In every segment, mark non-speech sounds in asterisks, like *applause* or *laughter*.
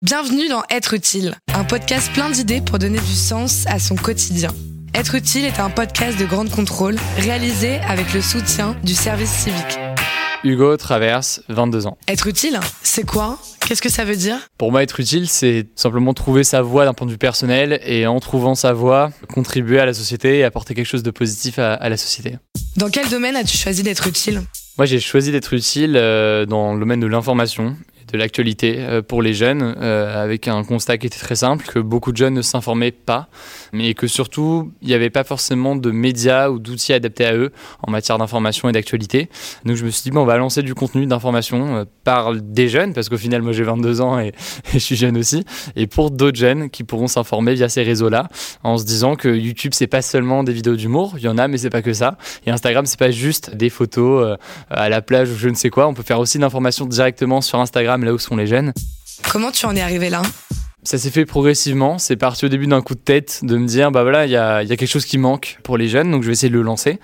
Bienvenue dans Être utile, un podcast plein d'idées pour donner du sens à son quotidien. Être utile est un podcast de grande contrôle réalisé avec le soutien du service civique. Hugo traverse 22 ans. Être utile, c'est quoi? Qu'est-ce que ça veut dire? Pour moi, être utile, c'est simplement trouver sa voie d'un point de vue personnel et en trouvant sa voie, contribuer à la société et apporter quelque chose de positif à, à la société. Dans quel domaine as-tu choisi d'être utile? Moi, j'ai choisi d'être utile euh, dans le domaine de l'information de l'actualité euh, pour les jeunes, euh, avec un constat qui était très simple, que beaucoup de jeunes ne s'informaient pas, mais que surtout, il n'y avait pas forcément de médias ou d'outils adaptés à eux en matière d'information et d'actualité. Donc je me suis dit, bon, on va lancer du contenu d'information euh, par des jeunes, parce qu'au final, moi j'ai 22 ans *laughs* et, je suis jeune aussi, et pour d'autres jeunes qui pourront s'informer via ces réseaux-là, en se disant que YouTube, c'est pas seulement des vidéos d'humour, il y en a, mais c'est pas que ça. Et Instagram, c'est pas juste des photos à la plage ou je ne sais quoi, on peut faire aussi de l'information directement sur Instagram là où sont les jeunes. Comment tu en es arrivé là? Ça s'est fait progressivement. C'est parti au début d'un coup de tête de me dire, bah voilà, il y a, y a, quelque chose qui manque pour les jeunes, donc je vais essayer de le lancer.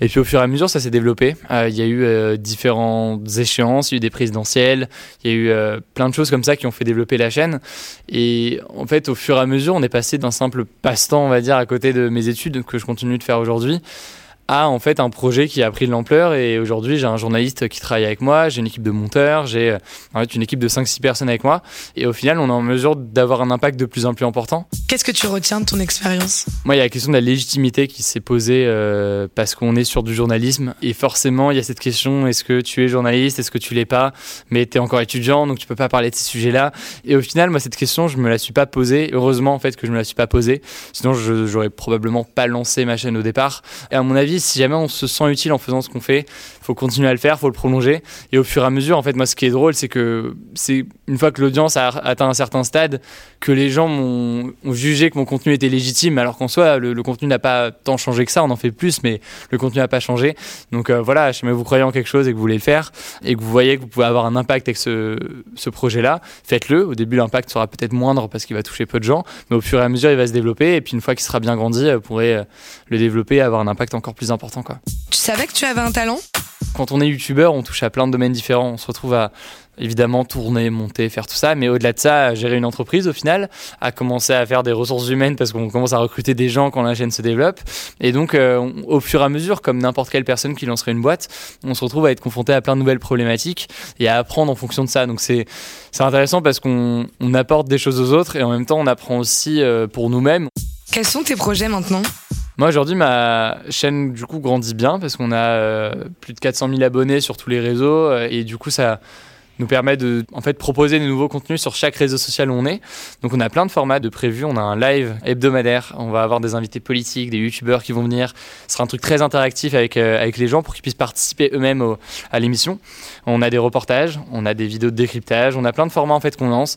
Et puis au fur et à mesure, ça s'est développé. Euh, il y a eu euh, différentes échéances, il y a eu des présidentielles, il y a eu euh, plein de choses comme ça qui ont fait développer la chaîne. Et en fait, au fur et à mesure, on est passé d'un simple passe-temps, on va dire, à côté de mes études que je continue de faire aujourd'hui, a en fait un projet qui a pris de l'ampleur et aujourd'hui j'ai un journaliste qui travaille avec moi, j'ai une équipe de monteurs, j'ai en fait une équipe de 5-6 personnes avec moi et au final on est en mesure d'avoir un impact de plus en plus important. Qu'est-ce que tu retiens de ton expérience? Moi il y a la question de la légitimité qui s'est posée euh, parce qu'on est sur du journalisme et forcément il y a cette question est-ce que tu es journaliste, est-ce que tu l'es pas, mais tu es encore étudiant donc tu peux pas parler de ces sujets-là. Et au final moi cette question je me la suis pas posée, heureusement en fait que je me la suis pas posée, sinon j'aurais probablement pas lancé ma chaîne au départ. Et à mon avis si jamais on se sent utile en faisant ce qu'on fait, faut continuer à le faire, faut le prolonger. Et au fur et à mesure, en fait, moi, ce qui est drôle, c'est que c'est une fois que l'audience a atteint un certain stade, que les gens ont, jugé que mon contenu était légitime, alors qu'en soi, le, contenu n'a pas tant changé que ça. On en fait plus, mais le contenu n'a pas changé. Donc euh, voilà, si jamais vous croyez en quelque chose et que vous voulez le faire, et que vous voyez que vous pouvez avoir un impact avec ce, ce projet-là, faites-le. Au début, l'impact sera peut-être moindre parce qu'il va toucher peu de gens, mais au fur et à mesure, il va se développer. Et puis une fois qu'il sera bien grandi, vous pourrez euh, le développer et avoir un impact encore plus important. Quoi. Tu savais que tu avais un talent? Quand on est youtubeur, on touche à plein de domaines différents. On se retrouve à évidemment tourner, monter, faire tout ça, mais au-delà de ça, gérer une entreprise au final, à commencer à faire des ressources humaines parce qu'on commence à recruter des gens quand la chaîne se développe. Et donc, euh, au fur et à mesure, comme n'importe quelle personne qui lancerait une boîte, on se retrouve à être confronté à plein de nouvelles problématiques et à apprendre en fonction de ça. Donc c'est c'est intéressant parce qu'on on apporte des choses aux autres et en même temps on apprend aussi euh, pour nous-mêmes. Quels sont tes projets maintenant? Moi aujourd'hui ma chaîne du coup grandit bien parce qu'on a euh, plus de 400 000 abonnés sur tous les réseaux euh, et du coup ça nous permet de en fait proposer de nouveaux contenus sur chaque réseau social où on est. Donc on a plein de formats de prévus, on a un live hebdomadaire, on va avoir des invités politiques, des youtubeurs qui vont venir. Ce sera un truc très interactif avec euh, avec les gens pour qu'ils puissent participer eux-mêmes à l'émission. On a des reportages, on a des vidéos de décryptage, on a plein de formats en fait qu'on lance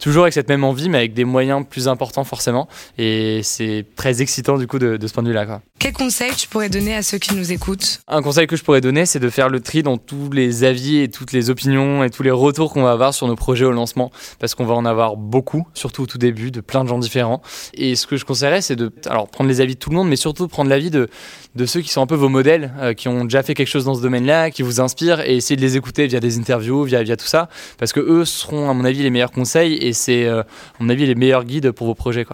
toujours avec cette même envie, mais avec des moyens plus importants forcément. Et c'est très excitant du coup de, de ce point de vue-là. Quel conseil tu pourrais donner à ceux qui nous écoutent? Un conseil que je pourrais donner, c'est de faire le tri dans tous les avis et toutes les opinions et tous les retours qu'on va avoir sur nos projets au lancement, parce qu'on va en avoir beaucoup, surtout au tout début, de plein de gens différents. Et ce que je conseillerais, c'est de alors prendre les avis de tout le monde, mais surtout prendre l'avis de de ceux qui sont un peu vos modèles, euh, qui ont déjà fait quelque chose dans ce domaine-là, qui vous inspirent, et essayer de les écouter via des interviews, via via tout ça, parce que eux seront à mon avis les meilleurs conseils et c'est, euh, à mon avis, les meilleurs guides pour vos projets.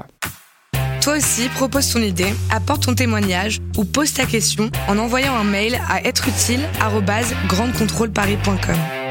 Toi aussi, propose ton idée, apporte ton témoignage ou pose ta question en envoyant un mail à êtreutile.grandecontrôleparis.com.